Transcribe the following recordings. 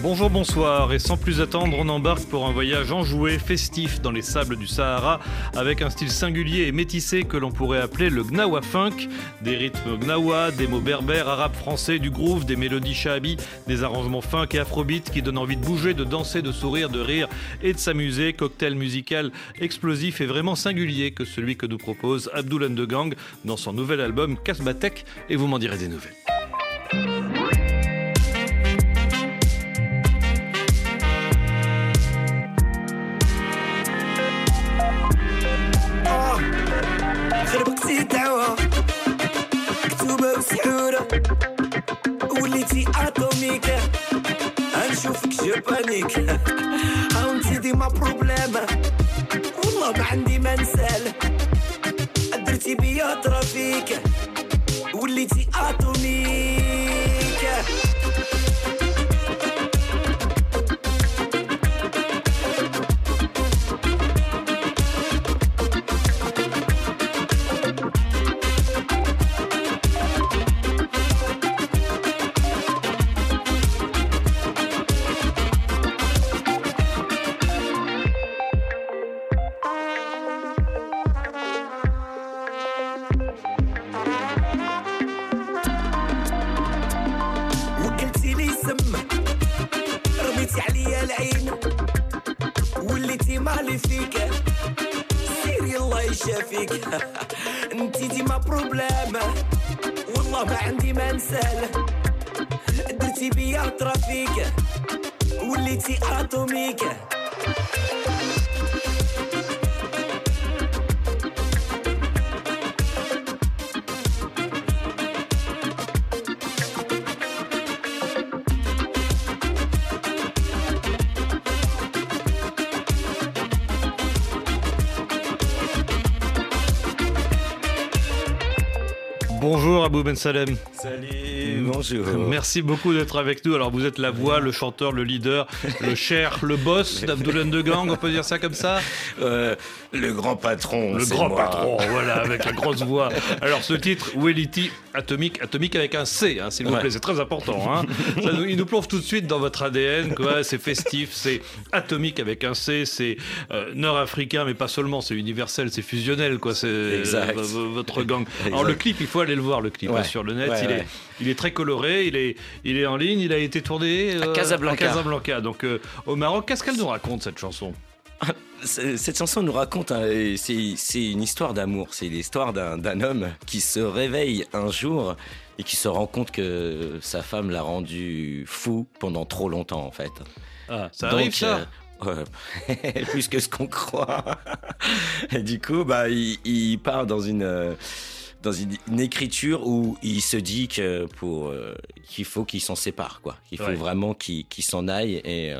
Bonjour, bonsoir, et sans plus attendre, on embarque pour un voyage enjoué, festif dans les sables du Sahara, avec un style singulier et métissé que l'on pourrait appeler le Gnawa Funk. Des rythmes Gnawa, des mots berbères, arabes, français, du groove, des mélodies shahabi, des arrangements funk et afrobeat qui donnent envie de bouger, de danser, de sourire, de rire et de s'amuser. Cocktail musical explosif et vraiment singulier que celui que nous propose Abdul Gang dans son nouvel album Kasbatek, et vous m'en direz des nouvelles. اتوميك غنشوفك جبانيك هاونتي ديما بروبليم والله ما عندي ما نسال درتي بيا ترافيك وليتي اتوميك الله يشافيك انتي ديما بروبلام والله ما عندي ما نسال. درتي بيا ترافيك. وليتي اتوميك Abou Ben. Salut, bonjour. Merci beaucoup d'être avec nous. Alors vous êtes la voix, le chanteur, le leader, le cher, le boss d'Abdoulaye de Gang, on peut dire ça comme ça Euh, le grand patron. Le grand moi. patron, voilà, avec la grosse voix. Alors ce titre, Wellity Atomique, atomique avec un C, hein, s'il vous Ouais. plaît, c'est très important. Hein. Ça nous- il nous plonge tout de suite dans votre ADN, quoi. C'est festif, c'est atomique avec un C, c'est euh, nord-africain, mais pas seulement, c'est universel, c'est fusionnel, quoi. C'est votre gang. Alors Exact. le clip, il faut aller le voir, le clip Ouais. hein, sur le net. Ouais, il, est. il est très coloré, il est, il est en ligne, il a été tourné euh, Casablanca. à Casablanca, donc euh, au Maroc. Qu'est-ce qu'elle nous raconte cette chanson? Cette chanson nous raconte, hein, c'est une histoire d'amour. C'est l'histoire d'un homme qui se réveille un jour et qui se rend compte que sa femme l'a rendu fou pendant trop longtemps, en fait. Ah, Ça Donc, arrive ça? euh, plus que ce qu'on croit. Et du coup, bah, il, il part dans une euh, dans une, une écriture où il se dit que pour euh, qu'il faut qu'il s'en sépare, quoi. Il faut Ouais. vraiment qu'il qu'il s'en aille et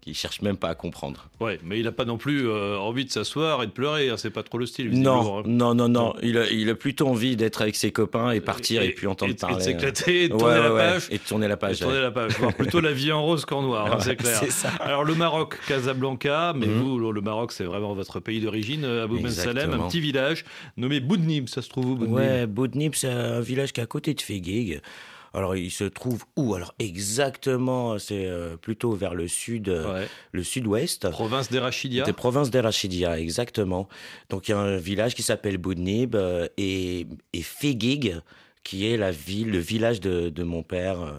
qu'il cherche même pas à comprendre. Ouais, mais il n'a pas non plus euh, envie de s'asseoir et de pleurer, hein, c'est pas trop le style. visiblement, Non, hein. non, non, non. Il a, il a plutôt envie d'être avec ses copains et partir et, puis entendre et, parler. Et de euh, s'éclater, et de tourner ouais, la ouais, page. Et de tourner la et page. de tourner la page. Voir plutôt la vie en rose qu'en noir, hein, Ouais, c'est clair. c'est ça. Alors le Maroc, Casablanca, mais Mhm. vous, le Maroc, c'est vraiment votre pays d'origine, euh, Abou Ben Salem, un petit village nommé Boudnib, ça se trouve où Boudnib? Ouais, Boudnib, c'est un village qui est à côté de Fegig. Alors, il se trouve où? Alors, exactement, c'est euh, plutôt vers le sud, euh, Ouais. le sud-ouest. Province d'Erachidia. Des provinces d'Erachidia, exactement. Donc, il y a un village qui s'appelle Boudnib euh, et, et Fegig, qui est la ville, le village de, de mon père. euh,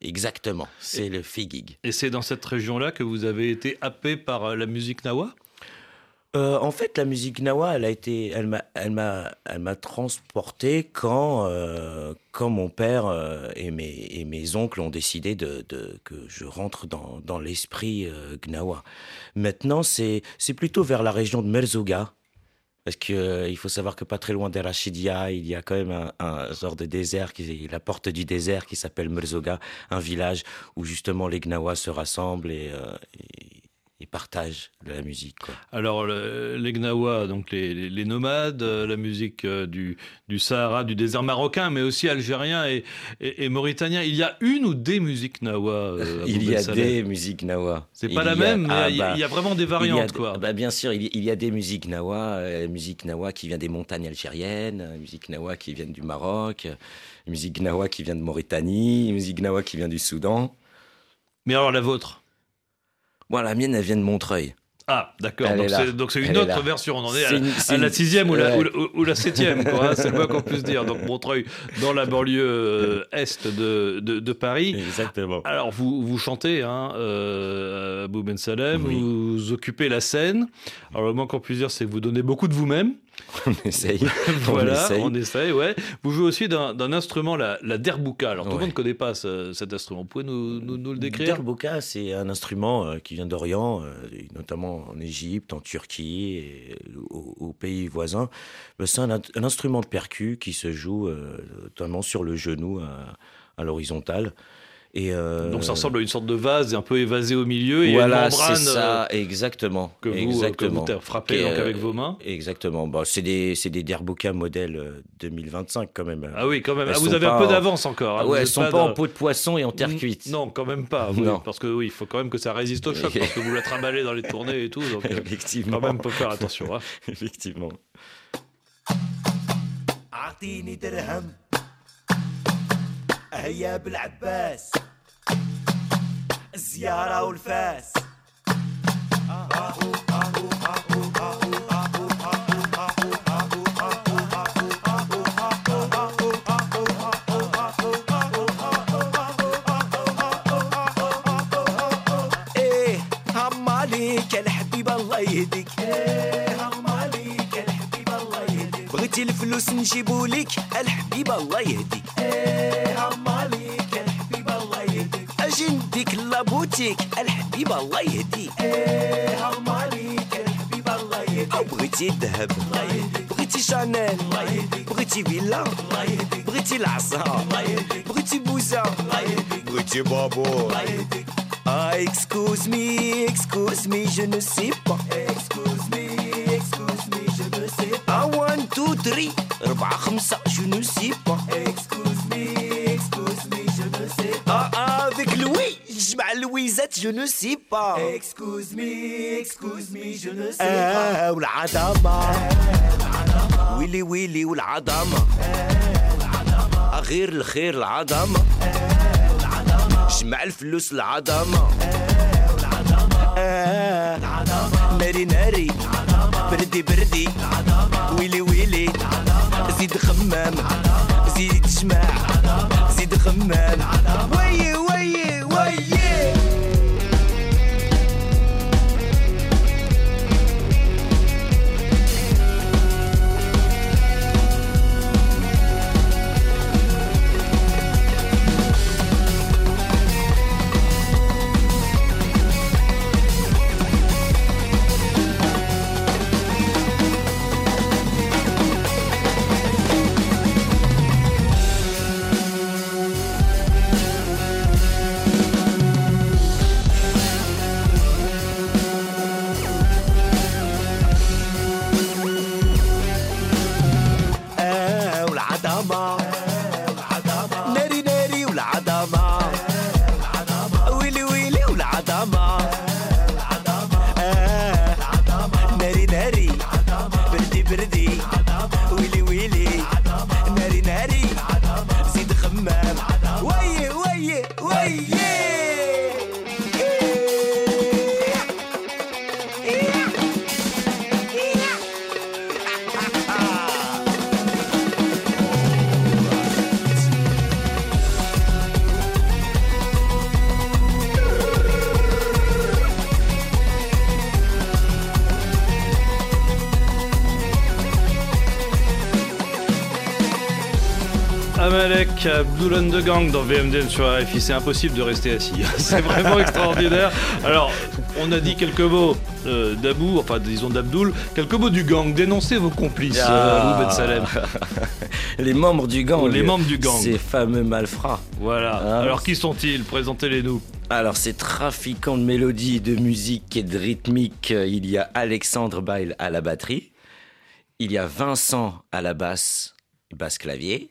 exactement, c'est le Fegig. Et c'est dans cette région-là que vous avez été happé par la musique nawa? Euh, en fait, la musique nawa, elle a été, elle m'a, elle m'a, elle m'a transporté quand, euh, quand mon père euh, et, mes, oncles ont décidé de, que je rentre dans, l'esprit euh, gnawa. Maintenant, c'est, plutôt vers la région de Merzouga. Parce que euh, faut savoir que pas très loin d'Erachidia, il y a quand même un, un genre de désert, qui, la porte du désert qui s'appelle Merzouga, un village où justement les Gnawa se rassemblent et, et- et partagent de la musique. Quoi. Alors, le- les Gnawa, donc les, les- les nomades, euh, la musique euh, du, du Sahara, du désert marocain, mais aussi algérien et, et- et mauritanien. Il y a une ou des musiques Gnawa euh, Il y a des musiques nawa. C'est Il pas la a- même, mais ah, il y a- bah, il y, a vraiment des a variantes, quoi. bah, bien sûr, il y, il y a des musiques nawa, euh, musique nawa qui vient des montagnes algériennes, euh, musique nawa qui vient du Maroc, musique nawa qui vient de Mauritanie, musique nawa qui vient du Soudan. Mais alors la vôtre? Bon, la mienne, elle vient de Montreuil. Ah, d'accord. Donc c'est Elle une autre version. On en est à, la- à une- sixième ou la, ouais. ou la- ou la septième, quoi. hein, c'est le moins qu'on puisse dire. Donc Montreuil, dans la banlieue euh, est de, de, de Paris. Exactement. Alors, vous, vous chantez, hein, euh, Abou Ben Salem, Oui. vous occupez la scène. Alors, le moins qu'on puisse dire, c'est que vous donnez beaucoup de vous-même. On essaye. voilà, essaye. on essaye, ouais. Vous jouez aussi d'un instrument, la, la derbouka. Alors, tout le Ouais. monde ne connaît pas ce- cet instrument. Vous pouvez nous, nous, nous le décrire? Derboka, c'est un instrument euh, qui vient d'Orient, euh, notamment en Égypte, en Turquie et aux, aux pays voisins. Euh, C'est un, un instrument de percu qui se joue euh, notamment sur le genou à, à l'horizontale. Et euh, Donc, ça ressemble à une sorte de vase un peu évasé au milieu. Et voilà, une membrane c'est ça, exactement. euh, que vous, exactement. que vous frappez donc, avec euh, vos mains. Exactement. Bon, c'est des, c'est des modèle euh, 2025 quand même. Ah oui, quand même. Ah, vous avez un peu en- d'avance encore. hein. Ah ouais, elles sont pas, dans- en peau de poisson et en terre cuite. Non, quand même pas. oui, Non. Parce que oui, il faut quand même que ça résiste au choc, parce que vous la trimballez dans les tournées et tout. Donc, euh, Effectivement. quand même, faut faire attention. hein. Effectivement. هيا بالعباس. الزيارة والفاس. إيه هم عليك الحبيب الله يهديك. إيه هم عليك الحبيب الله يهديك. بغيتي الفلوس نجيبولك الحبيب الله يهديك. إيه. أجي نديك لابوتيك الحبيب الله يهديك. إيه هم عليك يا الحبيب الله يهديك. أو بغيتي الذهب الله يهديك. بغيتي شانيل الله يهديك. بغيتي فيلا الله يهديك. بغيتي العصا الله يهديك. بغيتي بوزة الله يهديك. بغيتي بابور الله يهديك. Ah, excuse me, excuse me, je ne sais pas. Excuse me, excuse me, je ne sais pas. Ah, one, two, three, أربعة خمسة, je ne sais pas. Excuse je ne sais pas. Excuse me, excuse me, je ne sais pas. آه والعظمة ويلي ويلي والعظمة غير الخير العظمة جمع الفلوس العظمة ناري ناري بردي بردي ويلي ويلي زيد خمام زيد جمع زيد خمام Malek, Abdul de Gang dans VMDN sur RFI. C'est impossible de rester assis. C'est vraiment extraordinaire. Alors, on a dit quelques mots euh, d'Abou, enfin disons d'Abdul, quelques mots du gang. Dénoncez vos complices, Ah. Abou Ben Salem. Les membres du gang. Les les- membres du gang. Ces fameux malfrats. Voilà. Ah. Alors, qui sont-ils? Présentez-les nous. Alors, ces trafiquants de mélodies, de musique et de rythmique, euh, il y a Alexandre Bail à la batterie, il y a Vincent à la basse, basse clavier,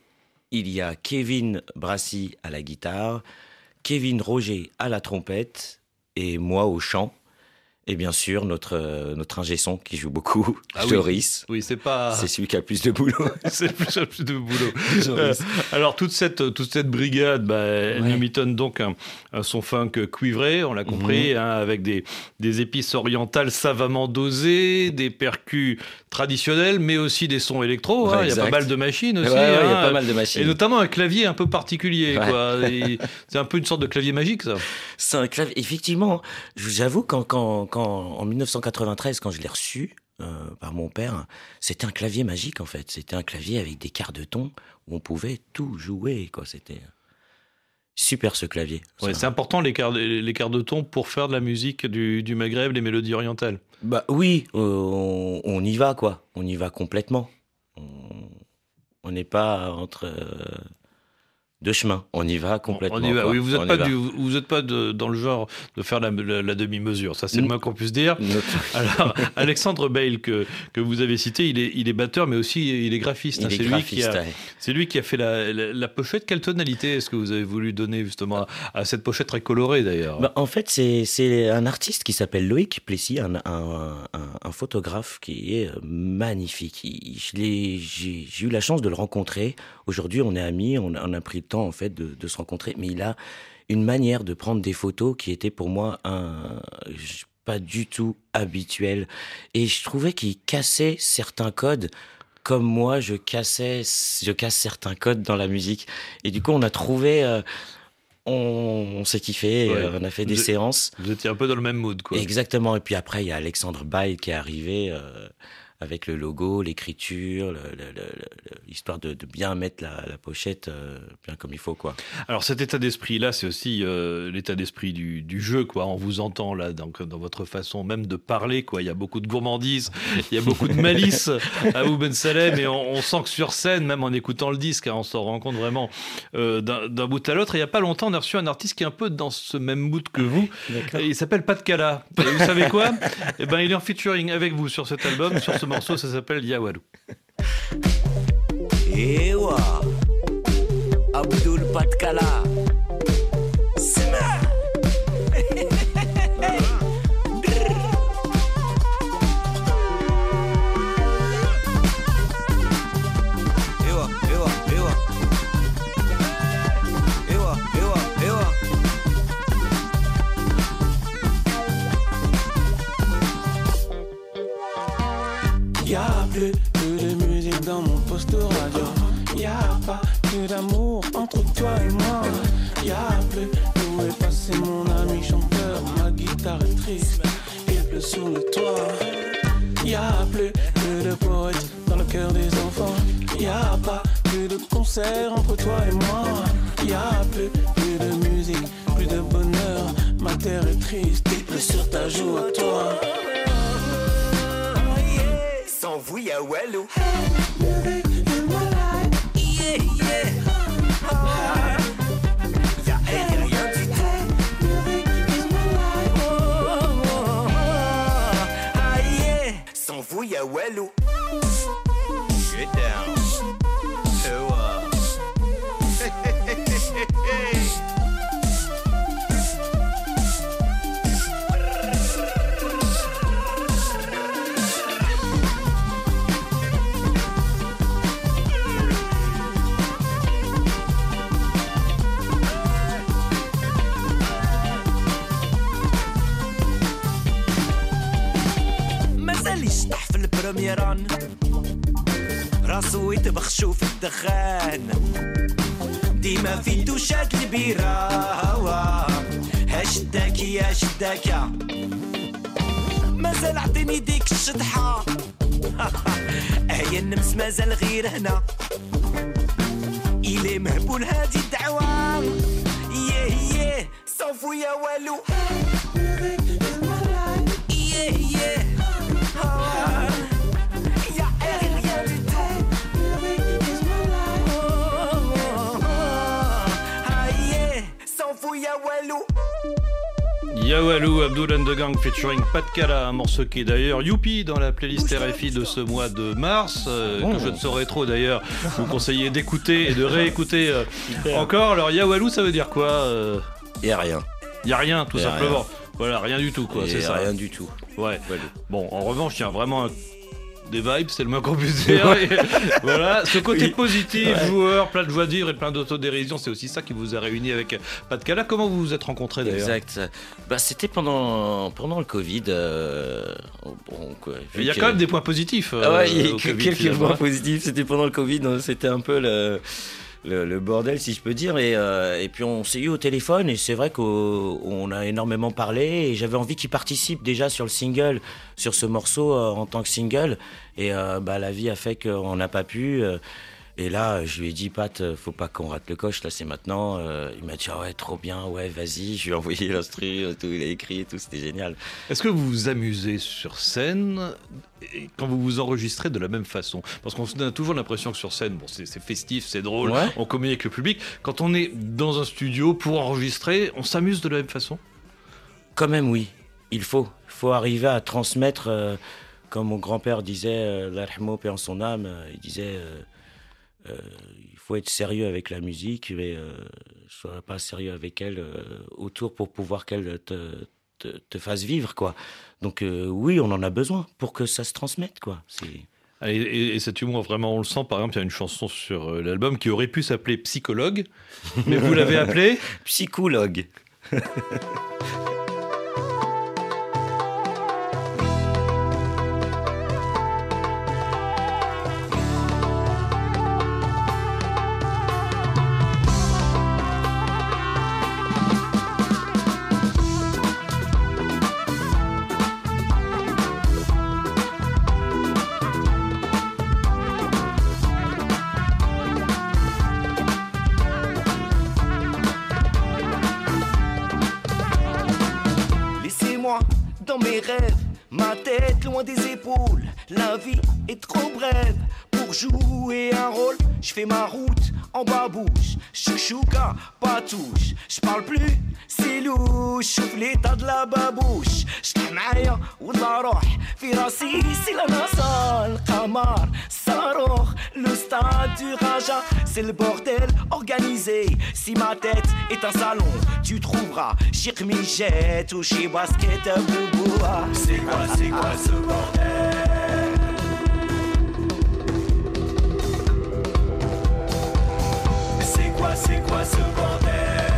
il y a Kevin Brassy à la guitare, Kevin Roger à la trompette et moi au chant. Et bien sûr, notre, euh, notre ingé son qui joue beaucoup, Ah. Joris. Oui, c'est pas. C'est celui qui a le plus de boulot. C'est plus, plus de boulot. Euh, alors toute cette toute cette brigade, bah, elle Ouais. nous mitonne donc un, un son funk cuivré, on l'a compris, Mhm. hein, avec des des épices orientales savamment dosées, des percus traditionnels, mais aussi des sons électro. hein. Il y a pas mal de machines aussi. Ouais, il y a hein. pas mal de Et machines. notamment un clavier un peu particulier. Et C'est un peu une sorte de clavier magique, ça. C'est un clavier. Effectivement, j'avoue, quand, quand, quand, en 1993, quand je l'ai reçu euh, par mon père, c'était un clavier magique, en fait. C'était un clavier avec des quarts de ton où on pouvait tout jouer, quoi. C'était super, ce clavier. Ouais, c'est important l'écart de, l'écart de ton pour faire de la musique du, du Maghreb, les mélodies orientales. Bah oui, euh, on, on y va, quoi. On y va complètement. On on n'est pas entre euh, deux chemins. On y va complètement. On y va. quoi. Oui, vous n'êtes pas, du- vous êtes pas de- dans le genre de faire la, la- la demi-mesure. Ça, c'est le moins qu'on puisse dire. Alors, Alexandre Bale, que, que vous avez cité, il est, il est batteur, mais aussi il est graphiste. hein. C'est lui, qui a- ouais. c'est lui qui a fait la, la- pochette. Quelle tonalité est-ce que vous avez voulu donner justement à, à cette pochette très colorée d'ailleurs? Bah, en fait, c'est un artiste qui s'appelle Loïc Plessis, un, un, un- un photographe qui est euh, magnifique. J'ai eu la chance de le rencontrer. Aujourd'hui, on est amis, on, a- on a pris temps en fait de, de se rencontrer. Mais il a une manière de prendre des photos qui était pour moi un pas du tout habituel. Et je trouvais qu'il cassait certains codes. Comme moi, je cassais, je casse certains codes dans la musique. Et du coup, on a trouvé, euh, on, on s'est kiffé, Ouais. euh, on a fait des Vous- séances. Vous étiez un peu dans le même mood, quoi. Exactement. Et puis après, il y a Alexandre Bail qui est arrivé euh, avec le logo, l'écriture, l'histoire de, de bien mettre la, la pochette euh, bien comme il faut, quoi. Alors cet état d'esprit-là, c'est aussi euh, l'état d'esprit du, du jeu, quoi. On vous entend là, donc dans votre façon même de parler, quoi. Il y a beaucoup de gourmandise, il y a beaucoup de malice à vous Ben Salem, et on, on sent que sur scène, même en écoutant le disque, hein, on s'en rend compte vraiment euh, d'un bout à l'autre. Et il y a pas longtemps, on a reçu un artiste qui est un peu dans ce même mood que vous. Et Il s'appelle Pat Cala. Et vous savez quoi? Eh ben, il est en featuring avec vous sur cet album, sur ce morceau, ça s'appelle Yawaru. Ewa eh Abdul Patkala entre toi et moi. Y'a plus, plus de musique, plus de bonheur. Ma terre est triste, il pleut sur ta joue à toi. Sans vous y'a yeah. Y'a elle, دوشات البيرة هشداك يا شداكا مازال عطيني ديك الشطحة. هيا النمس مازال غير هنا. est مهبول هادي الدعوة. يه يه صافو يا والو. Yawalou, Abdul and the Gang featuring Pat Kala, un morceau qui est d'ailleurs youpi dans la playlist RFI de ce mois de mars, euh, que je ne saurais trop d'ailleurs vous conseiller d'écouter et de réécouter euh, encore. Alors Yawalou, ça veut dire quoi euh Il y a rien. Y a rien, tout Y a simplement. Voilà, rien du tout, quoi. C'est ça. rien du tout. Ouais. Bon, en revanche, il y a vraiment un- des vibes, c'est le moins qu'on puisse dire. Voilà, ce côté Oui. positif, Ouais. joueur, plein de joie de vivre et plein d'autodérision, c'est aussi ça qui vous a réuni avec Pat Kala. Comment vous vous êtes rencontrés d'ailleurs Exact. Bah, c'était pendant, pendant le Covid. euh, bon, quoi, Il y a que- quand même des points positifs. euh, Ah ouais, il y a Covid, quelques points positifs. C'était pendant le Covid, c'était un peu le, le, bordel, si je peux dire. Et, euh, et puis on s'est eu au téléphone, et c'est vrai qu'on a énormément parlé. Et j'avais envie qu'il participe déjà sur le single, sur ce morceau euh, en tant que single. Et euh, bah, la vie a fait qu'on n'a pas pu. Et là, je lui ai dit, Pat, euh, faut pas qu'on rate le coche, là c'est maintenant. Euh, il m'a dit, ah ouais, trop bien, ouais, vas-y. Je lui ai envoyé l'instru, euh, tout, il a écrit et tout, c'était génial. Est-ce que vous vous amusez sur scène et quand vous vous enregistrez de la même façon? Parce qu'on a toujours l'impression que sur scène, bon, c'est festif, c'est drôle, Ouais. on communique avec le public. Quand on est dans un studio pour enregistrer, on s'amuse de la même façon? Quand même, oui. Il faut. Il faut arriver à transmettre, euh, comme mon grand-père disait, euh, l'Arhmo, en son âme, il disait euh, il faut être sérieux avec la musique, mais euh, sois pas sérieux avec elle euh, autour pour pouvoir qu'elle te, te, te fasse vivre, quoi. Donc, euh, oui, on en a besoin pour que ça se transmette, quoi. C'est. Et, et- et cet humour, vraiment, on le sent. Par exemple, il y a une chanson sur euh, l'album qui aurait pu s'appeler Psychologue, mais vous l'avez appelé Psychologue. jouer un rôle. Je fais ma route en babouche, chouchouka, pas touche. Je parle plus, c'est louche, شوف l'état de la babouche. شطح معايا والله روح في راسي سي لا ناسا القمر صاروخ le stade du Raja, c'est le bordel organisé. Si ma tête est un salon, tu trouveras chez Mijette ou chez Basket Bouboua. C'est quoi, c'est quoi ce bordel Quoi, c'est quoi ce bordel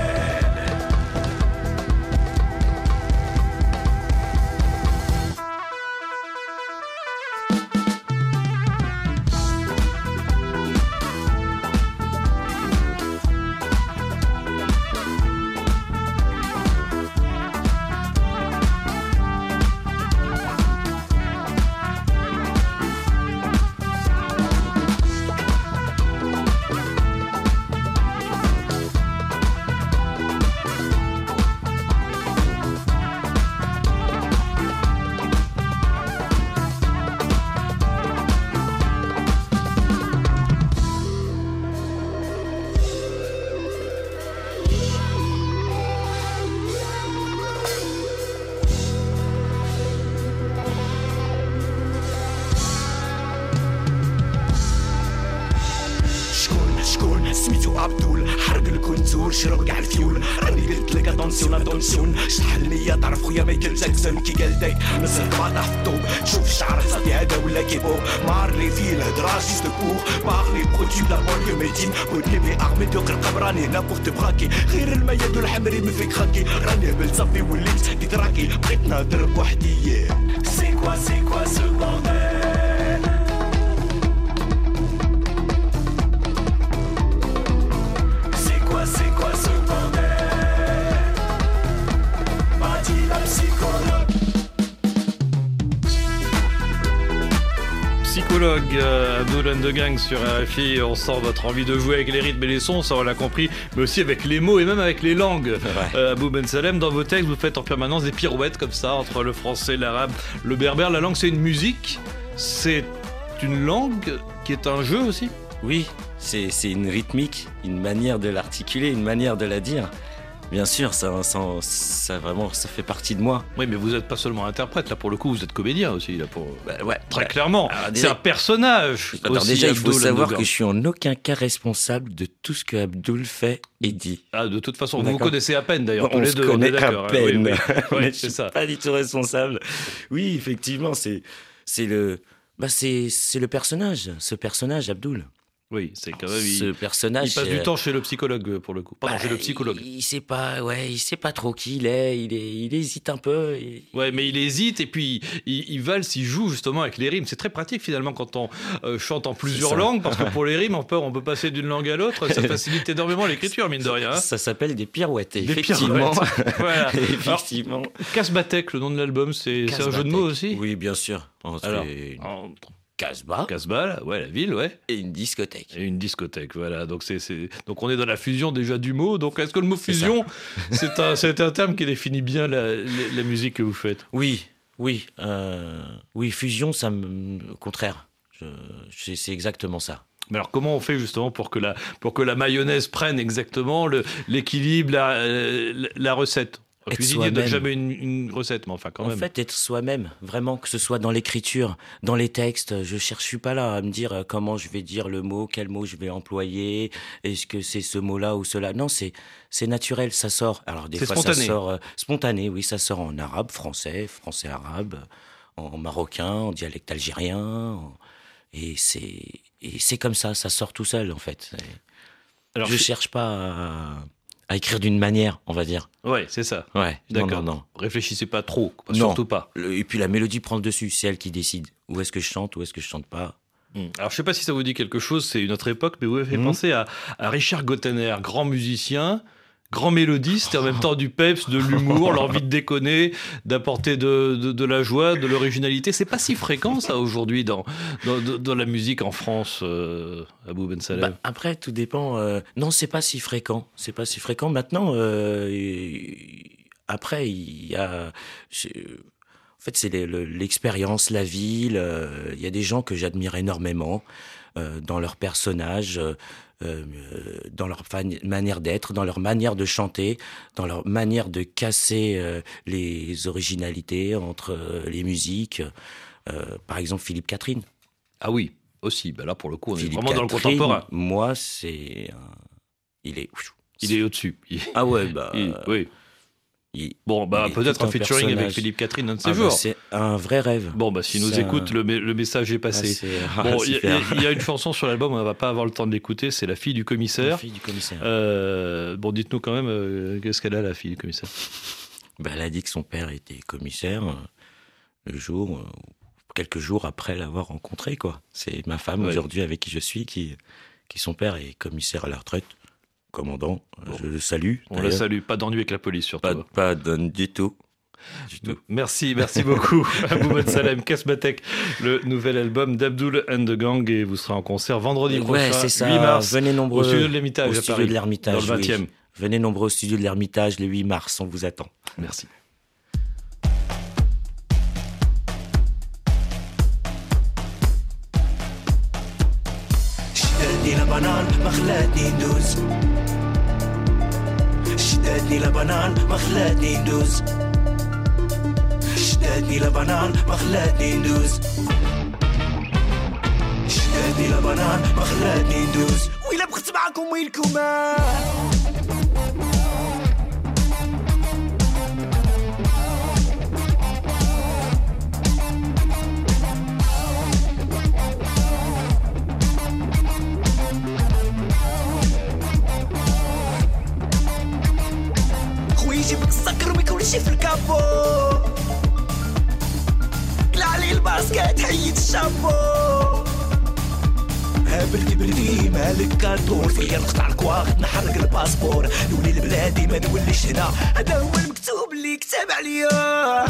تعرف خويا مايكل جاكسون كي قال داك نص القباطة في الطوب شوف الشعر صافي هذا ولا كيبو. مارلي في الهضرة جيست بوغ بارلي برودوي بلا بونيو ميدين وني بي ارمي دوك القب راني هنا بوغ تبغاكي. غير المياد والحمري من فيك خاكي. راني هبل صافي وليت ديتراكي بغيت نهضر بوحدي. سي كوا سي psychologue euh, Abdul de Gang sur RFI. On sent votre envie de jouer avec les rythmes et les sons, ça on l'a compris, mais aussi avec les mots et même avec les langues. Euh, Abou Ben Salem, dans vos textes, vous faites en permanence des pirouettes comme ça entre le français, l'arabe, le berbère. La langue, c'est une musique, c'est une langue qui est un jeu aussi? Oui, c'est une rythmique, une manière de l'articuler, une manière de la dire. Bien sûr, ça, ça, ça vraiment, ça fait partie de moi. Oui, mais vous n'êtes pas seulement interprète, là pour le coup, vous êtes comédien aussi, là pour. Bah, ouais, Très bah, clairement, c'est un personnage. Alors aussi, déjà, il faut savoir que je suis en aucun cas responsable de tout ce que Abdul fait et dit. Ah, de toute façon, vous vous connaissez à peine d'ailleurs, on les se deux. on est connaît d'accord, à hein. peine. Oui, oui. Je suis ça. pas du tout responsable. Oui, effectivement, c'est c'est le bah c'est c'est le personnage, ce personnage Abdul. Oui, c'est quand même. Il, Ce personnage. il passe euh, du temps chez le psychologue pour le coup. Pardon, bah, chez le psychologue. Il, il sait pas, ouais, il sait pas trop qui il est. Il est, il hésite un peu. et- Ouais, mais il hésite et puis il, il valse, il joue justement avec les rimes. C'est très pratique finalement quand on euh, chante en plusieurs langues parce que pour les rimes, on peut, on peut passer d'une langue à l'autre. Ça facilite énormément l'écriture, mine de rien. hein. Ça s'appelle des pirouettes. Des effectivement. pirouettes. Voilà. Effectivement. Casbatek, le nom de l'album, c'est un jeu de mots aussi? Oui, bien sûr. On Alors, Casbah Casbah, ouais, la ville, ouais. et une discothèque. Et une discothèque, voilà. Donc, c'est, donc on est dans la fusion déjà du mot. Donc est-ce que le mot fusion, c'est un, c'est un terme qui définit bien la, la- la musique que vous faites? Oui, oui, euh, oui. Fusion, ça me, au contraire. C'est c'est exactement ça. Mais alors comment on fait justement pour que la, pour que la mayonnaise prenne exactement l'équilibre, la, euh, la, la recette? Être cuisinier donne jamais une, une recette, mais enfin quand en même. fait, être soi-même, vraiment, que ce soit dans l'écriture, dans les textes, je cherche je suis pas là à me dire euh, comment je vais dire le mot, quel mot je vais employer, est-ce que c'est ce mot-là ou cela. Non, c'est c'est naturel, ça sort. Alors des fois, spontané. ça sort euh, spontané, oui, ça sort en arabe, français, français arabe, en marocain, en dialecte algérien, en- et c'est et c'est comme ça, ça sort tout seul en fait. Alors, je c'est- cherche pas à, à écrire d'une manière, on va dire. Ouais, c'est ça. Ouais, non, D'accord. non, non. Réfléchissez pas trop, Non. surtout pas. Et puis la mélodie prend le dessus, c'est elle qui décide. Où est-ce que je chante, où est-ce que je chante pas. Hmm. Alors je sais pas si ça vous dit quelque chose, c'est une autre époque, mais vous m'avez fait Mhm. penser à, à Richard Gottener, grand musicien, grand mélodiste et en même temps du peps, de l'humour, l'envie de déconner, d'apporter de, la joie, de l'originalité. C'est pas si fréquent ça aujourd'hui dans, dans, la musique en France, euh, Abou Ben Salem. Bah, après, tout dépend. euh, Non, c'est pas si fréquent. C'est pas si fréquent. Maintenant, euh, après, il y a. En fait, c'est l'expérience, la ville. euh, Il y a des gens que j'admire énormément dans leur personnage, euh, dans leur manière d'être, dans leur manière de chanter, dans leur manière de casser euh, les originalités entre euh, les musiques. Par exemple, Philippe Catherine. Ah oui, aussi. Bah là pour le coup, on est vraiment dans le contemporain. Moi, c'est. Il est. Il est au-dessus. Ah ouais, bah. il- oui. Il- Bon, bah peut-être un featuring avec. Philippe Catherine un de ces ah bah, jours. c'est un vrai rêve. Bon, bah s'il nous écoute, un- le, me- le message est Ah, passé. ah, Bon, il y, a- y une chanson sur l'album, on va pas avoir le temps de l'écouter, c'est La fille du La commissaire. fille du commissaire. Euh, bon, dites-nous quand même, euh, qu'est-ce qu'elle a, la fille du commissaire? Bah, elle a dit que son père était commissaire euh, le jour, quelques jours après l'avoir rencontré, quoi. C'est ma femme Ouais. aujourd'hui avec qui je suis, qui, qui son père est commissaire à la retraite, commandant. Je le salue. On le salue. Pas d'ennui avec la police, surtout. Pas, pas d'ennui du tout. Merci, merci beaucoup Abou Salem Kasmatek, le nouvel album d'Abdul and the Gang et vous serez en concert vendredi prochain, c'est ça. mars, Venez nombreux au studio de l'Ermitage à Paris, de l'Ermitage, le 20 Venez nombreux au studio de l'Ermitage le 8 mars, on vous attend. Merci. خلاتني ندوز شدادني لبنان ما خلاتني ندوز شدادني لبنان ما خلاتني ندوز شدادني لبنان ما خلاتني ندوز ويلا بخت معاكم ويلكم يكونش في الكابو. قلع علي الباسكت حيد الشامبو. بردي بردي مالك كارتون. فيا نقطع الكواغ نحرق الباسبور. نولي لبلادي ما نوليش هنا. هذا هو المكتوب اللي كتب عليا.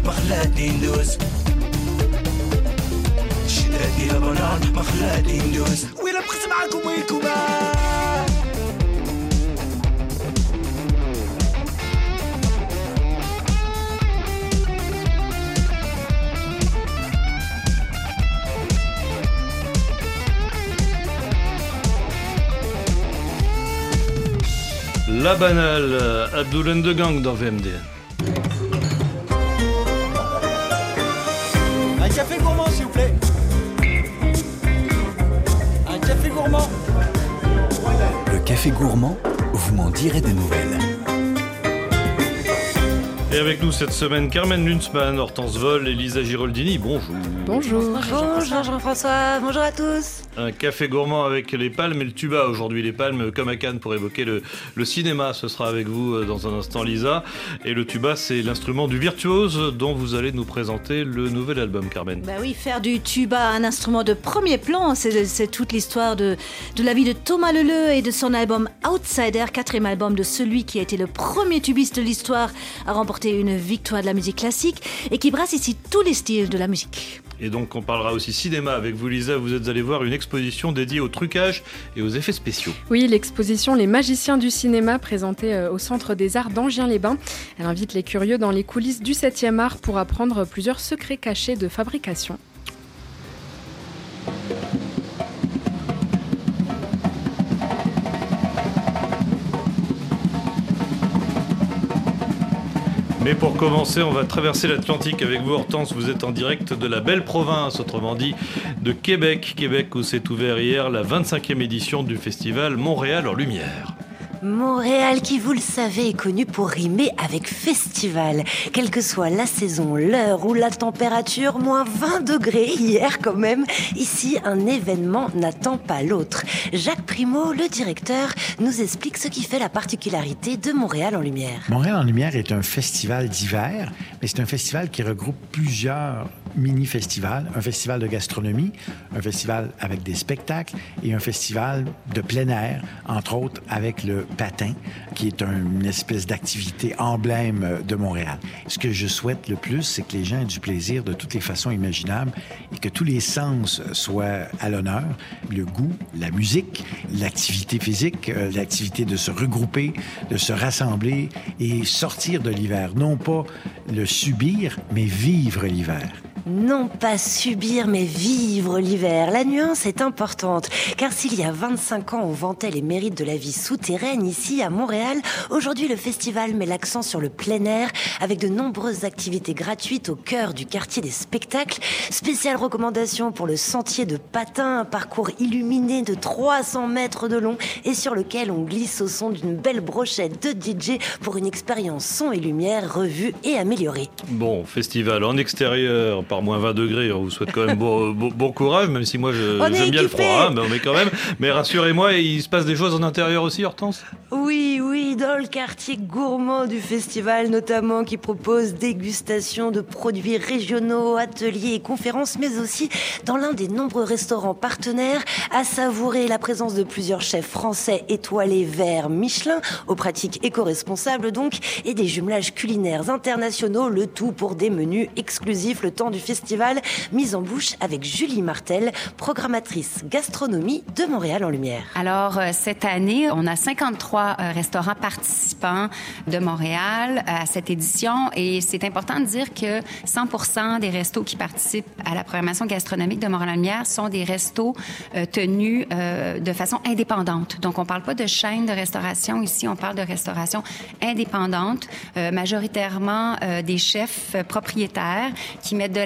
لبنان ما خلاتني ندوز شدتني لبنان ما خلاتني ندوز وين بخت معاكم وينكم La banale, euh, Abdoul de Gang dans VMD. Café gourmand, vous m'en direz des nouvelles. Et avec nous cette semaine, Carmen Lunsman, Hortense Vol, Elisa Giroldini, bonjour. Bonjour. Bonjour Jean-François, bonjour à tous. Un café gourmand avec les palmes et le tuba aujourd'hui. Les palmes comme à Cannes pour évoquer le, le cinéma. Ce sera avec vous euh, dans un instant, Lisa. Et le tuba, c'est l'instrument du virtuose dont vous allez nous présenter le nouvel album, Carmen. Bah oui, faire du tuba un instrument de premier plan, c'est c'est toute l'histoire de, de la vie de Thomas Leleu et de son album Outsider, quatrième album de celui qui a été le premier tubiste de l'histoire à remporter une victoire de la musique classique et qui brasse ici tous les styles de la musique. Et donc, on parlera aussi cinéma avec vous, Lisa. Vous êtes allé voir une exposition dédiée au trucage et aux effets spéciaux. Oui, l'exposition Les Magiciens du cinéma présentée euh, au Centre des Arts d'Angien-les-Bains. Elle invite les curieux dans les coulisses du 7e art pour apprendre plusieurs secrets cachés de fabrication. Mais pour commencer, on va traverser l'Atlantique avec vous, Hortense. Vous êtes en direct de la belle province, autrement dit de Québec. Québec où s'est ouvert hier la 25e édition du festival Montréal en Lumière. Montréal, qui vous le savez, est connu pour rimer avec festival. Quelle que soit la saison, l'heure ou la température, moins 20 degrés hier quand même. Ici, un événement n'attend pas l'autre. Jacques Primo, le directeur, nous explique ce qui fait la particularité de Montréal en Lumière. Montréal en Lumière est un festival d'hiver, mais c'est un festival qui regroupe plusieurs mini-festivals. Un festival de gastronomie, un festival avec des spectacles et un festival de plein air, entre autres avec le patin, qui est un- une espèce d'activité emblème de Montréal. Ce que je souhaite le plus, c'est que les gens aient du plaisir de toutes les façons imaginables et que tous les sens soient à l'honneur. Le goût, la musique, l'activité physique, euh, l'activité de se regrouper, de se rassembler et sortir de l'hiver. Non pas le subir, mais vivre l'hiver. Non pas subir, mais vivre l'hiver. La nuance est importante, car s'il y a 25 ans, on vantait les mérites de la vie souterraine ici à Montréal, aujourd'hui le festival met l'accent sur le plein air, avec de nombreuses activités gratuites au cœur du quartier des spectacles. Spéciale recommandation pour le sentier de patin, un parcours illuminé de 300 mètres de long et sur lequel on glisse au son d'une belle brochette de DJ pour une expérience son et lumière revue et améliorée. Bon, festival en extérieur par moins 20 degrés. On vous souhaite quand même bon, bon- bon courage, même si moi j'aime bien le froid, hein, mais, mais quand même. Mais rassurez-moi, il se passe des choses en intérieur aussi, Hortense? Oui, oui, dans le quartier gourmand du festival notamment, qui propose dégustation de produits régionaux, ateliers et conférences, mais aussi dans l'un des nombreux restaurants partenaires, à savourer la présence de plusieurs chefs français étoilés verts Michelin, aux pratiques éco-responsables donc, et des jumelages culinaires internationaux, le tout pour des menus exclusifs le temps du festival, mise en bouche avec Julie Martel, programmatrice gastronomie de Montréal en Lumière. Alors, euh, cette année, on a 53 euh, restaurants participants de Montréal euh, à cette édition et c'est important de dire que 100 des restos qui participent à la programmation gastronomique de Montréal-Lumière sont des restos tenus de façon indépendante. Donc, on parle pas de chaîne de restauration ici, on parle de restauration indépendante, majoritairement des chefs propriétaires qui mettent de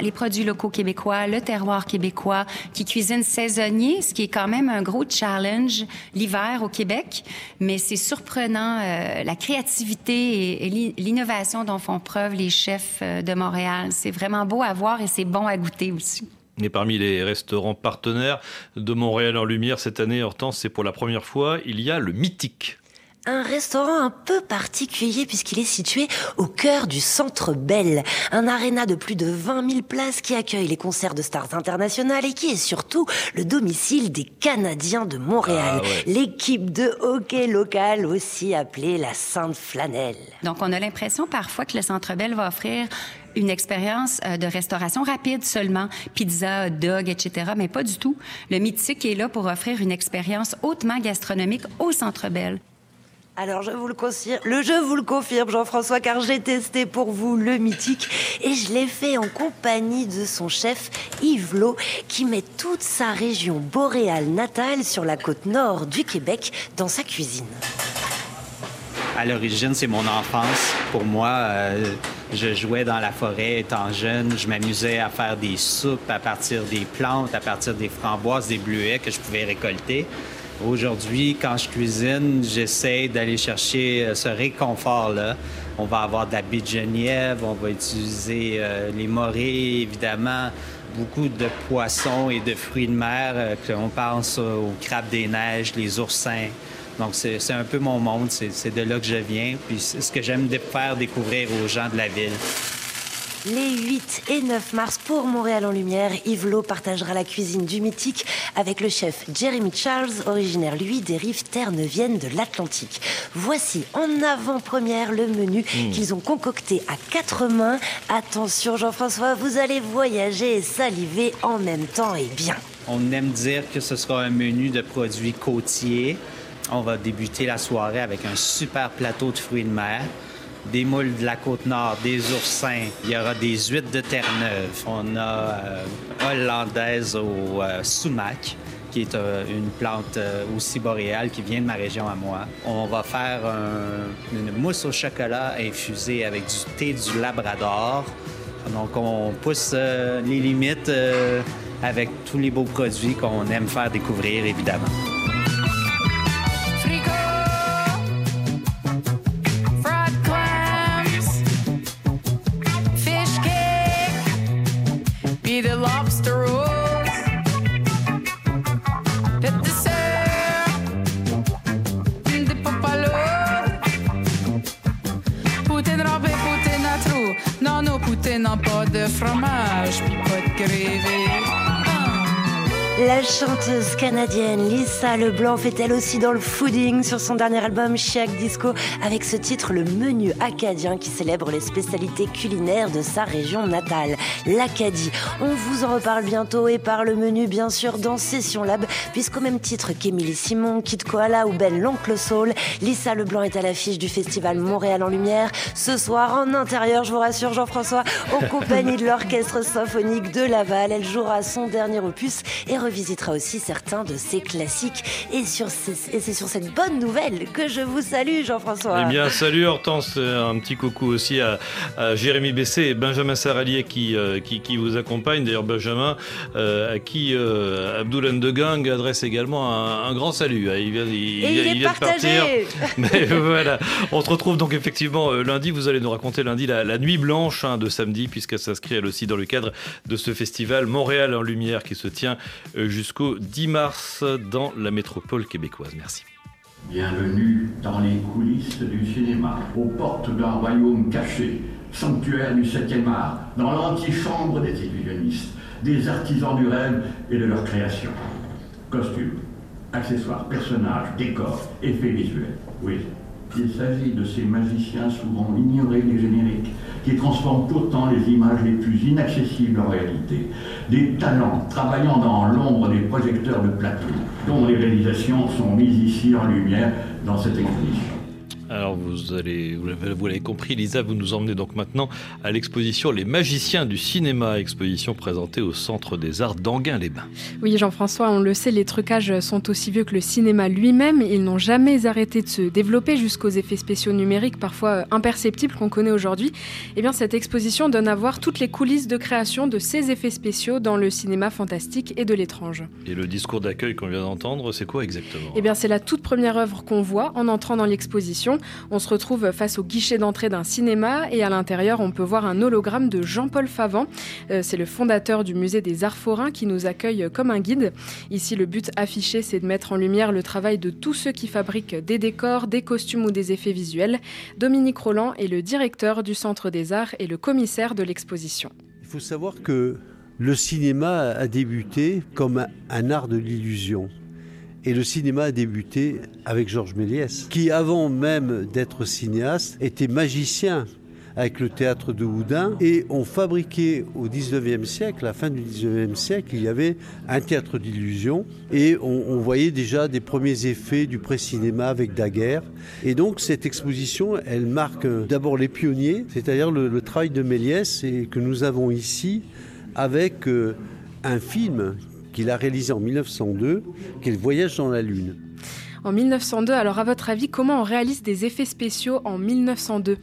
les produits locaux québécois, le terroir québécois, qui cuisinent saisonnier, ce qui est quand même un gros challenge l'hiver au Québec. Mais c'est surprenant euh, la créativité et, et l'i- l'innovation dont font preuve les chefs euh, de Montréal. C'est vraiment beau à voir et c'est bon à goûter aussi. Et parmi les restaurants partenaires de Montréal en Lumière cette année, Hortense, c'est pour la première fois, il y a le mythique. Un restaurant un peu particulier puisqu'il est situé au cœur du Centre Bell, un aréna de plus de 20 000 places qui accueille les concerts de stars internationales et qui est surtout le domicile des Canadiens de Montréal, Ah ouais. l'équipe de hockey locale aussi appelée la Sainte Flanelle. Donc, on a l'impression parfois que le Centre Bell va offrir une expérience euh, de restauration rapide seulement, pizza, hot dog, etc., mais pas du tout. Le Mythique est là pour offrir une expérience hautement gastronomique au Centre Bell. Alors je vous le confirme, vous le confirme Jean-François car j'ai testé pour vous le mythique et je l'ai fait en compagnie de son chef Yves Lo qui met toute sa région boréale natale sur la côte nord du Québec dans sa cuisine. À l'origine, c'est mon enfance. Pour moi, euh, je jouais dans la forêt étant jeune. Je m'amusais à faire des soupes à partir des plantes, à partir des framboises, des bleuets que je pouvais récolter. Aujourd'hui, quand je cuisine, j'essaie d'aller chercher euh, ce réconfort-là. On va avoir de la baie de Genièvre, on va utiliser euh, les morées, évidemment, beaucoup de poissons et de fruits de mer. euh, on pense aux crabes des neiges, les oursins. Donc, c'est un peu mon monde, c'est de là que je viens. Puis, c'est ce que j'aime faire découvrir aux gens de la ville. Les 8 et 9 mars pour Montréal en Lumière, Yves Lo partagera la cuisine du mythique avec le chef Jeremy Charles, originaire lui des rives terre-neuviennes de l'Atlantique. Voici en avant-première le menu Mm. qu'ils ont concocté à quatre mains. Attention Jean-François, vous allez voyager et saliver en même temps et bien. On aime dire que ce sera un menu de produits côtiers. On va débuter la soirée avec un super plateau de fruits de mer, des moules de la côte nord, des oursins. Il y aura des huîtres de Terre-Neuve. On a euh, hollandaise au euh, sumac qui est euh, une plante aussi boréale qui vient de ma région à moi. On va faire un- une mousse au chocolat infusée avec du thé du Labrador. Donc, on pousse les limites avec tous les beaux produits qu'on aime faire découvrir, évidemment. N'ont pas de fromage, pas de grévé. La chanteuse canadienne Lisa Leblanc fait elle aussi dans le fooding sur son dernier album Chiac Disco avec ce titre Le menu acadien qui célèbre les spécialités culinaires de sa région natale, l'Acadie. On vous en reparle bientôt et par le menu bien sûr dans Session Lab puisqu'au même titre qu'Émilie Simon, Kid Koala ou Ben l'Oncle Soul, Lisa Leblanc est à l'affiche du festival Montréal en Lumière ce soir en intérieur, je vous rassure Jean-François, en compagnie de l'orchestre symphonique de Laval. Elle jouera son dernier opus revisitera aussi certains de ses classiques. Et, sur ces- et c'est sur cette bonne nouvelle que je vous salue, Jean-François. Eh bien, salut Hortense, euh, un petit coucou aussi à, à Jérémy Bessé et Benjamin Saralier qui, euh, qui, qui vous accompagnent. D'ailleurs, Benjamin, euh, à qui euh, Abdoul Ndegang adresse également un, un grand salut. Il vient, il, Et il est vient de partir. Mais voilà, on se retrouve donc effectivement lundi. Vous allez nous raconter lundi la, la nuit blanche hein, de samedi, puisqu'elle s'inscrit elle aussi dans le cadre de ce festival Montréal en Lumière qui se tient jusqu'au 10 mars dans la métropole québécoise. Merci. Bienvenue dans les coulisses du cinéma, aux portes d'un royaume caché, sanctuaire du 7e art, dans l'antichambre des illusionnistes, des artisans du rêve et de leur création. Costumes, accessoires, personnages, décors, effets visuels. Oui, il s'agit de ces magiciens souvent ignorés des génériques, qui transforment pourtant les images les plus inaccessibles en réalité. Des talents travaillant dans l'ombre des projecteurs de plateau, dont les réalisations sont mises ici en lumière dans cette exposition. Alors vous allez, vous l'avez compris, Lisa, vous nous emmenez donc maintenant à l'exposition Les Magiciens du cinéma, exposition présentée au Centre des Arts d'Anguin-les-Bains. Oui, Jean-François, on le sait, les trucages sont aussi vieux que le cinéma lui-même. Ils n'ont jamais arrêté de se développer jusqu'aux effets spéciaux numériques, parfois imperceptibles, qu'on connaît aujourd'hui. Eh bien, cette exposition donne à voir toutes les coulisses de création de ces effets spéciaux dans le cinéma fantastique et de l'étrange. Et le discours d'accueil qu'on vient d'entendre, c'est quoi exactement? Eh bien, c'est la toute première œuvre qu'on voit en entrant dans l'exposition. On se retrouve face au guichet d'entrée d'un cinéma et à l'intérieur, on peut voir un hologramme de Jean-Paul Favant. Euh, c'est le fondateur du musée des Arts Forains qui nous accueille comme un guide. Ici, le but affiché, c'est de mettre en lumière le travail de tous ceux qui fabriquent des décors, des costumes ou des effets visuels. Dominique Roland est le directeur du Centre des Arts et le commissaire de l'exposition. Il faut savoir que le cinéma a débuté comme un art de l'illusion. Et le cinéma a débuté avec Georges Méliès, qui avant même d'être cinéaste était magicien avec le théâtre de Houdin et on fabriquait au 19e siècle, à la fin du 19e siècle, il y avait un théâtre d'illusion et on, voyait déjà des premiers effets du pré-cinéma avec Daguerre. Et donc cette exposition, elle marque d'abord les pionniers, c'est-à-dire le, le, travail de Méliès et que nous avons ici avec euh, un film qu'il a réalisé en 1902, qui est Le Voyage dans la Lune. En 1902, alors à votre avis, comment on réalise des effets spéciaux en 1902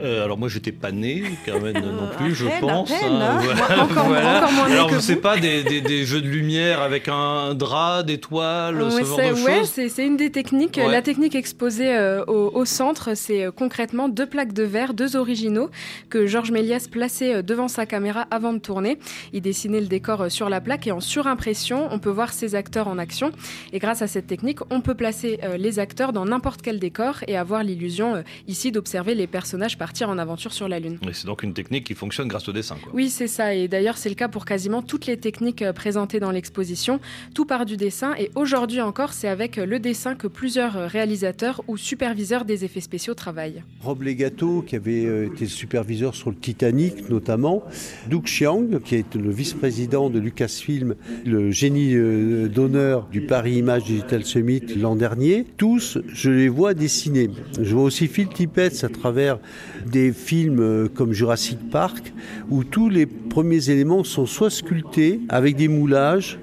euh, alors moi j'étais pas né, Carmen non plus, je peine, pense. Peine, hein. voilà, encore, voilà. encore moins alors c'est pas des, des, des, jeux de lumière avec un drap, des toiles, ouais, ce genre de ouais, c'est une des techniques. Ouais. La technique exposée euh, au, au, centre, c'est euh, concrètement deux plaques de verre, deux originaux que Georges Méliès plaçait euh, devant sa caméra avant de tourner. Il dessinait le décor euh, sur la plaque et en surimpression, on peut voir ses acteurs en action. Et grâce à cette technique, on peut placer euh, les acteurs dans n'importe quel décor et avoir l'illusion ici d'observer les personnages partir en aventure sur la Lune. C'est donc une technique qui fonctionne grâce au dessin. Quoi. Oui, c'est ça. Et d'ailleurs, c'est le cas pour quasiment toutes les techniques euh, présentées dans l'exposition. Tout part du dessin. Et aujourd'hui encore, c'est avec le dessin que plusieurs euh, réalisateurs ou superviseurs des effets spéciaux travaillent. Rob Legato, qui avait euh, été superviseur sur le Titanic notamment. Doug Chiang, qui est le vice-président de Lucasfilm, le génie euh, d'honneur du Paris Image Digital Summit l'an dernier. Tous, je les vois dessiner. Je vois aussi Phil Tippett à travers des films euh, comme Jurassic Park, où tous les premiers éléments sont soit sculptés avec des moulages,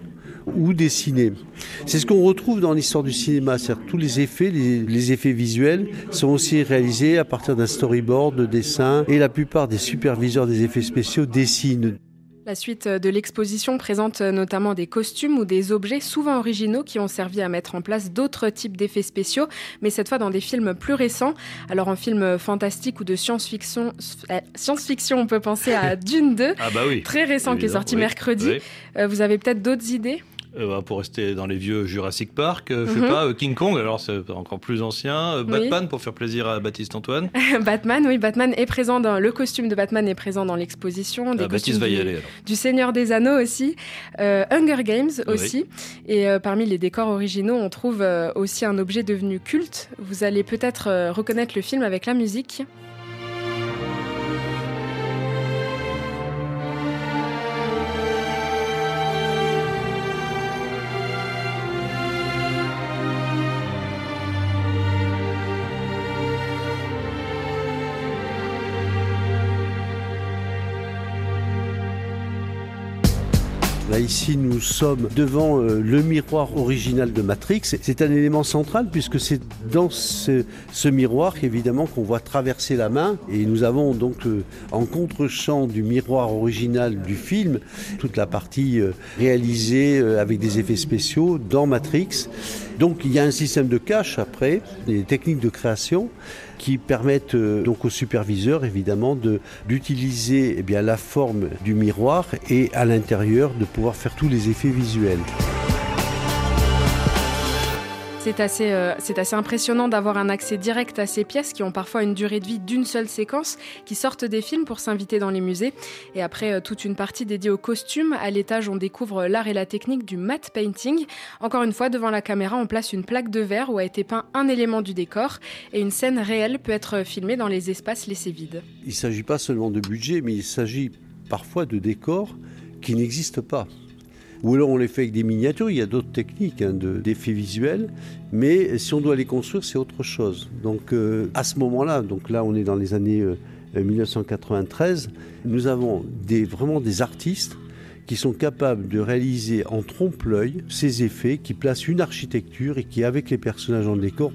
ou dessinés. C'est ce qu'on retrouve dans l'histoire du cinéma, tous les effets, les, les, effets visuels sont aussi réalisés à partir d'un storyboard, de dessin, et la plupart des superviseurs des effets spéciaux dessinent. La suite de l'exposition présente notamment des costumes ou des objets souvent originaux qui ont servi à mettre en place d'autres types d'effets spéciaux, mais cette fois dans des films plus récents. Alors en film fantastique ou de science-fiction, euh, science-fiction, on peut penser à Dune 2, ah bah oui, très récent, qui est sorti oui, mercredi. Oui. Euh, vous avez peut-être d'autres idées? Euh, pour rester dans les vieux Jurassic Park, euh, je sais mm -hmm. pas, euh, King Kong, alors c'est encore plus ancien, euh, Batman oui. pour faire plaisir à Baptiste Antoine. Batman, oui, Batman est présent dans le costume de Batman est présent dans l'exposition. Ah, Baptiste va y aller. Alors. Du Seigneur des Anneaux aussi, Hunger Games aussi, oui. et parmi les décors originaux, on trouve aussi un objet devenu culte. Vous allez peut-être reconnaître le film avec la musique. Ici, nous sommes devant euh, le miroir original de Matrix. C'est un élément central puisque c'est dans ce, miroir qu'on voit traverser la main. Et nous avons donc euh, en contre-champ du miroir original du film toute la partie euh, réalisée avec des effets spéciaux dans Matrix. Donc il y a un système de cache après, des techniques de création qui permettent euh, donc aux superviseurs évidemment d'utiliser eh la forme du miroir et à l'intérieur de pouvoir faire tous les effets visuels. C'est assez, euh, c'est assez impressionnant d'avoir un accès direct à ces pièces qui ont parfois une durée de vie d'une seule séquence, qui sortent des films pour s'inviter dans les musées. Et après, euh, toute une partie dédiée aux costumes. À l'étage, on découvre l'art et la technique du matte painting. Encore une fois, devant la caméra, on place une plaque de verre où a été peint un élément du décor. Et une scène réelle peut être filmée dans les espaces laissés vides. Il ne s'agit pas seulement de budget, mais il s'agit parfois de décors qui n'existent pas ou alors on les fait avec des miniatures, il y a d'autres techniques hein, d'effets de, visuels, mais si on doit les construire, c'est autre chose. Donc euh, à ce moment-là, donc là on est dans les années euh, 1993, nous avons des, vraiment des artistes qui sont capables de réaliser en trompe-l'œil ces effets, qui placent une architecture et qui, avec les personnages en décor,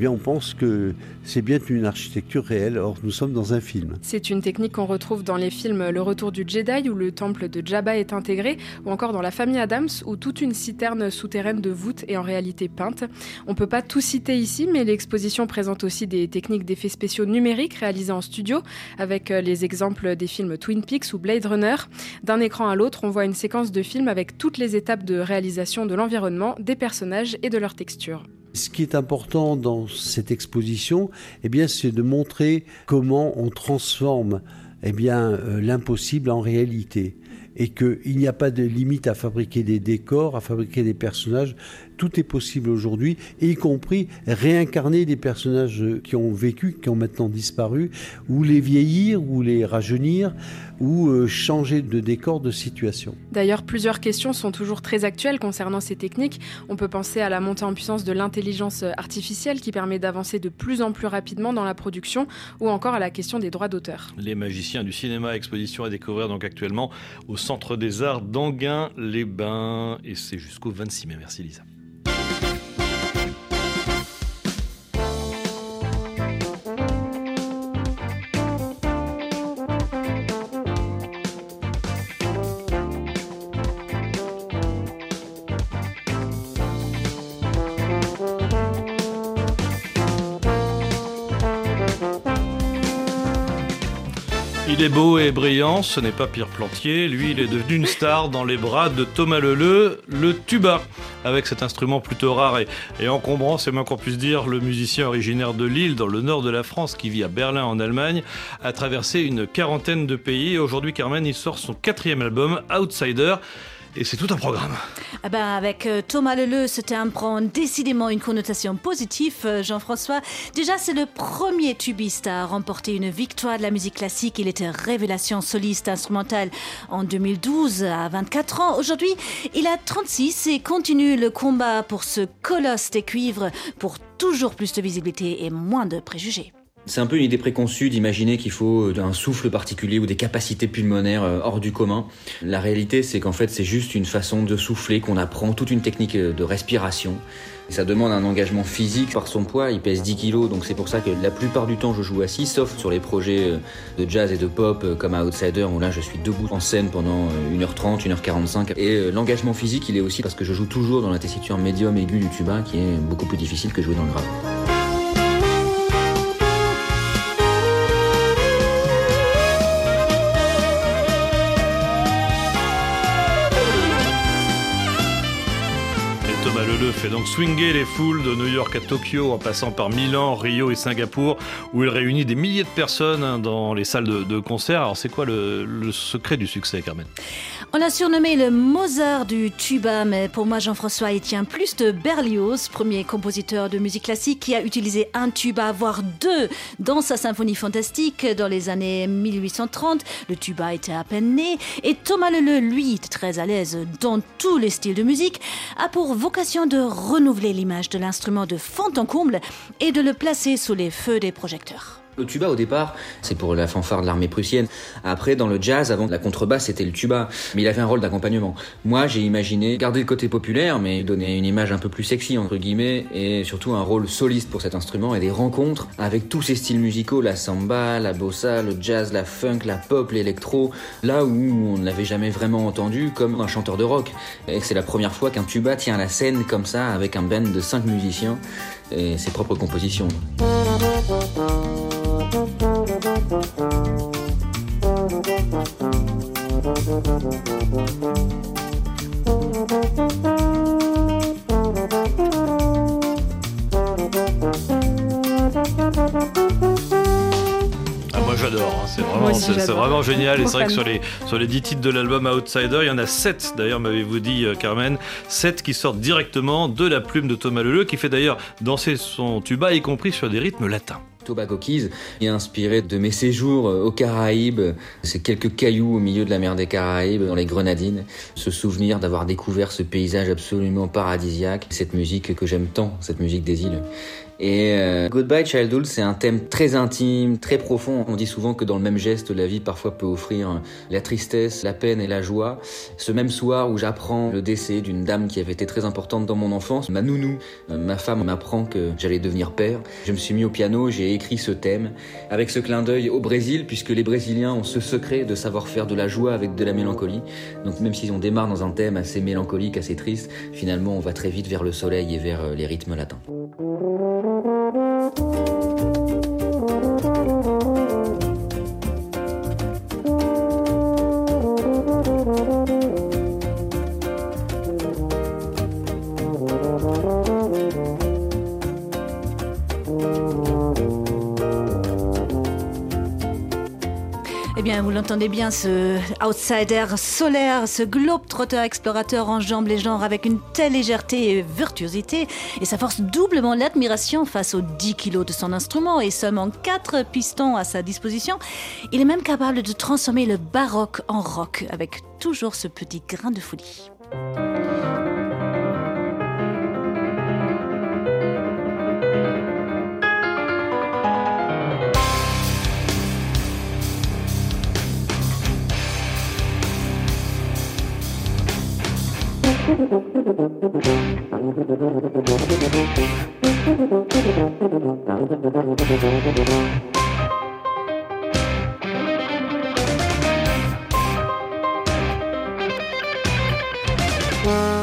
eh on pense que c'est bien une architecture réelle. Or, nous sommes dans un film. C'est une technique qu'on retrouve dans les films Le Retour du Jedi, où le temple de Jabba est intégré, ou encore dans La famille Adams, où toute une citerne souterraine de voûte est en réalité peinte. On peut pas tout citer ici, mais l'exposition présente aussi des techniques d'effets spéciaux numériques réalisées en studio, avec euh, les exemples des films Twin Peaks ou Blade Runner. D'un écran à l'autre, on voit une séquence de film avec toutes les étapes de réalisation de l'environnement, des personnages et de leur texture. Ce qui est important dans cette exposition, eh c'est de montrer comment on transforme eh euh, l'impossible en réalité et qu'il n'y a pas de limite à fabriquer des décors, à fabriquer des personnages. Tout est possible aujourd'hui, y compris réincarner des personnages qui ont vécu, qui ont maintenant disparu, ou les vieillir, ou les rajeunir, ou euh, changer de décor, de situation. D'ailleurs, plusieurs questions sont toujours très actuelles concernant ces techniques. On peut penser à la montée en puissance de l'intelligence artificielle qui permet d'avancer de plus en plus rapidement dans la production, ou encore à la question des droits d'auteur. Les magiciens du cinéma, exposition à découvrir donc actuellement au Centre des Arts d'Anguin-les-Bains, et c'est jusqu'au 26 mai. Merci Lisa. Il est beau et brillant, ce n'est pas Pierre Plantier. Lui, il est devenu une star dans les bras de Thomas Leleu, le tuba. Avec cet instrument plutôt rare et, encombrant, c'est moins qu'on puisse dire, le musicien originaire de Lille, dans le nord de la France, qui vit à Berlin en Allemagne, a traversé une quarantaine de pays. Aujourd'hui, Carmen, il sort son quatrième album, Outsider. Et c'est tout un programme. Ah ben, avec euh, Thomas Leleu, ce timbre prend décidément une connotation positive, euh, Jean-François. Déjà, c'est le premier tubiste à remporter une victoire de la musique classique. Il était révélation soliste instrumentale en 2012, à 24 ans. Aujourd'hui, il a 36 et continue le combat pour ce colosse des cuivres, pour toujours plus de visibilité et moins de préjugés. C'est un peu une idée préconçue d'imaginer qu'il faut un souffle particulier ou des capacités pulmonaires euh, hors du commun. La réalité, c'est qu'en fait, c'est juste une façon de souffler qu'on apprend, toute une technique euh, de respiration. Ça demande un engagement physique par son poids, il pèse 10 kilos, donc c'est pour ça que la plupart du temps je joue assis, sauf sur les projets euh, de jazz et de pop comme Outsider, où là je suis debout en scène pendant 1h30, 1h45. Et l'engagement physique, il est aussi parce que je joue toujours dans la tessiture médium aiguë du tuba, qui est beaucoup plus difficile que jouer dans le grave. Leleu fait donc swinger les foules de New York à Tokyo en passant par Milan, Rio et Singapour où il réunit des milliers de personnes hein, dans les salles de, de concert. Alors c'est quoi le, le, secret du succès Carmen? On l'a surnommé le Mozart du tuba mais pour moi Jean-François il tient plus de Berlioz, premier compositeur de musique classique qui a utilisé un tuba voire deux dans sa symphonie fantastique dans les années 1830. Le tuba était à peine né et Thomas Leleu lui très à l'aise dans tous les styles de musique a pour vocation de renouveler l'image de l'instrument de fond en comble et de le placer sous les feux des projecteurs. Le tuba au départ, c'est pour la fanfare de l'armée prussienne. Après, dans le jazz, avant la contrebasse, c'était le tuba. Mais il avait un rôle d'accompagnement. Moi, j'ai imaginé garder le côté populaire, mais donner une image un peu plus sexy, entre guillemets, et surtout un rôle soliste pour cet instrument et des rencontres avec tous ces styles musicaux, la samba, la bossa, le jazz, la funk, la pop, l'électro, là où on ne l'avait jamais vraiment entendu comme un chanteur de rock. Et c'est la première fois qu'un tuba tient la scène comme ça, avec un band de cinq musiciens et ses propres compositions. Moi j'adore, c'est vraiment, génial. Et c'est vrai que sur les, sur les 10 titres de l'album Outsider, il y en a 7 d'ailleurs, m'avez-vous dit euh, Carmen, 7 qui sortent directement de la plume de Thomas Leleu, qui fait d'ailleurs danser son tuba, y compris sur des rythmes latins. Tobacco Keys inspiré de mes séjours euh, aux Caraïbes, ces quelques cailloux au milieu de la mer des Caraïbes, dans les Grenadines, ce souvenir d'avoir découvert ce paysage absolument paradisiaque, cette musique que j'aime tant, cette musique des îles. Et euh, Goodbye Childhood, c'est un thème très intime, très profond. On dit souvent que dans le même geste, la vie parfois peut offrir la tristesse, la peine et la joie. Ce même soir où j'apprends le décès d'une dame qui avait été très importante dans mon enfance, ma nounou, euh, ma femme m'apprend que j'allais devenir père. Je me suis mis au piano, j'ai écrit ce thème avec ce clin d'œil au Brésil, puisque les Brésiliens ont ce secret de savoir faire de la joie avec de la mélancolie. Donc même si on démarre dans un thème assez mélancolique, assez triste, finalement on va très vite vers le soleil et vers euh, les rythmes latins. Thank you. L'entendez bien, ce outsider solaire, ce globe-trotteur explorateur enjambe les genres avec une telle légèreté et virtuosité, et ça force doublement l'admiration face aux 10 kilos de son instrument et seulement 4 pistons à sa disposition. Il est même capable de transformer le baroque en rock avec toujours ce petit grain de folie. Thank you.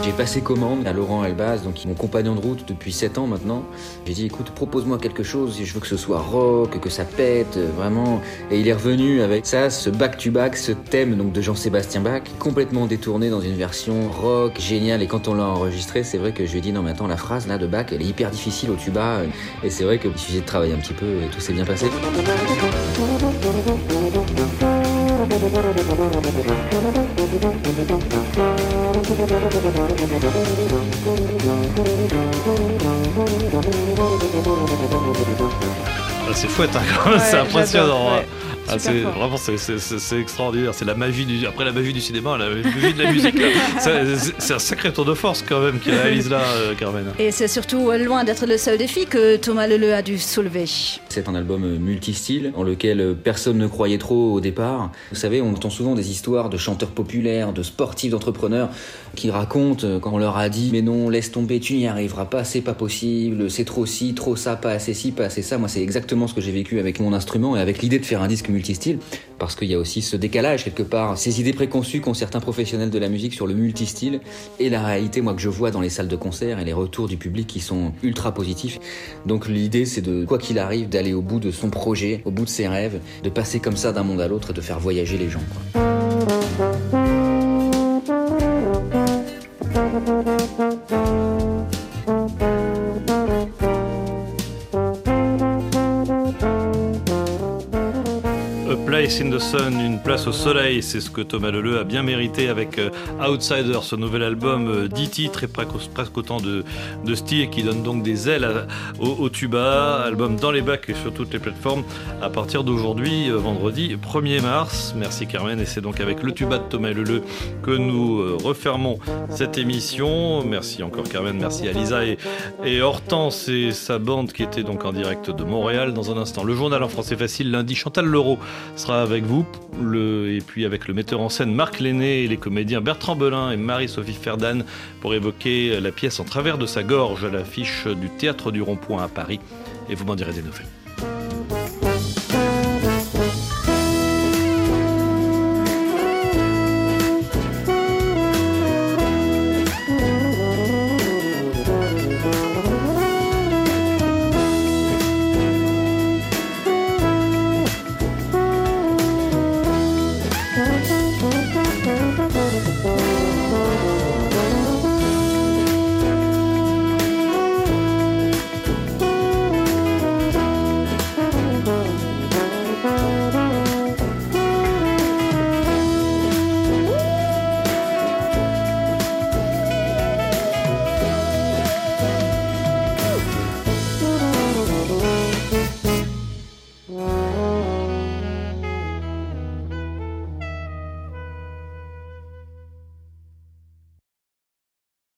J'ai passé commande à Laurent Elbaz, donc mon compagnon de route depuis 7 ans maintenant. J'ai dit écoute, propose-moi quelque chose, je veux que ce soit rock, que ça pète, vraiment. Et il est revenu avec ça, ce back-to-back, ce thème donc de Jean-Sébastien Bach, complètement détourné dans une version rock géniale. Et quand on l'a enregistré, c'est vrai que je lui ai dit non mais attends, la phrase là de Bach, elle est hyper difficile au tuba. Et c'est vrai qu'il suffisait de travailler un petit peu et tout s'est bien passé. Ah, c'est fouette, hein, Ouais, c'est impressionnant. hein. ouais. Ah, c'est vraiment c'est, c'est- c'est- c'est extraordinaire. C'est la magie du après la magie du cinéma, la magie de la musique. là. C'est, un sacré tour de force quand même qu'il réalise là, euh, Carmen. Et c'est surtout euh, loin d'être le seul défi que Thomas Leleu a dû soulever. C'est un album multistyle dans lequel euh, personne ne croyait trop au départ. Vous savez, on entend souvent des histoires de chanteurs populaires, de sportifs, d'entrepreneurs qui racontent euh, quand on leur a dit mais non, laisse tomber, tu n'y arriveras pas, c'est pas possible, c'est trop ci, trop ça, pas assez ci, pas assez ça. Moi, c'est exactement ce que j'ai vécu avec mon instrument et avec l'idée de faire un disque multistyle parce qu'il y a aussi ce décalage quelque part, ces idées préconçues qu'ont certains professionnels de la musique sur le multistyle et la réalité moi que je vois dans les salles de concert et les retours du public qui sont ultra positifs. Donc l'idée c'est de quoi qu'il arrive d'aller au bout de son projet, au bout de ses rêves, de passer comme ça d'un monde à l'autre et de faire voyager les gens. Place une place au soleil, c'est ce que Thomas Leleu a bien mérité avec euh, Outsider, ce nouvel album, euh, 10 titres et presque, autant de, de style qui donne donc des ailes au, tuba, album dans les bacs et sur toutes les plateformes à partir d'aujourd'hui, euh, vendredi 1er mars. Merci Carmen et c'est donc avec le tuba de Thomas Leleu que nous euh, refermons cette émission. Merci encore Carmen, merci à Lisa et, et Hortense et sa bande qui était donc en direct de Montréal dans un instant. Le journal en français facile lundi, Chantal Leroux avec vous et puis avec le metteur en scène Marc Lenné et les comédiens Bertrand Belin et Marie-Sophie Ferdan pour évoquer la pièce En travers de sa gorge à l'affiche du Théâtre du Rond-Point à Paris et vous m'en direz des nouvelles.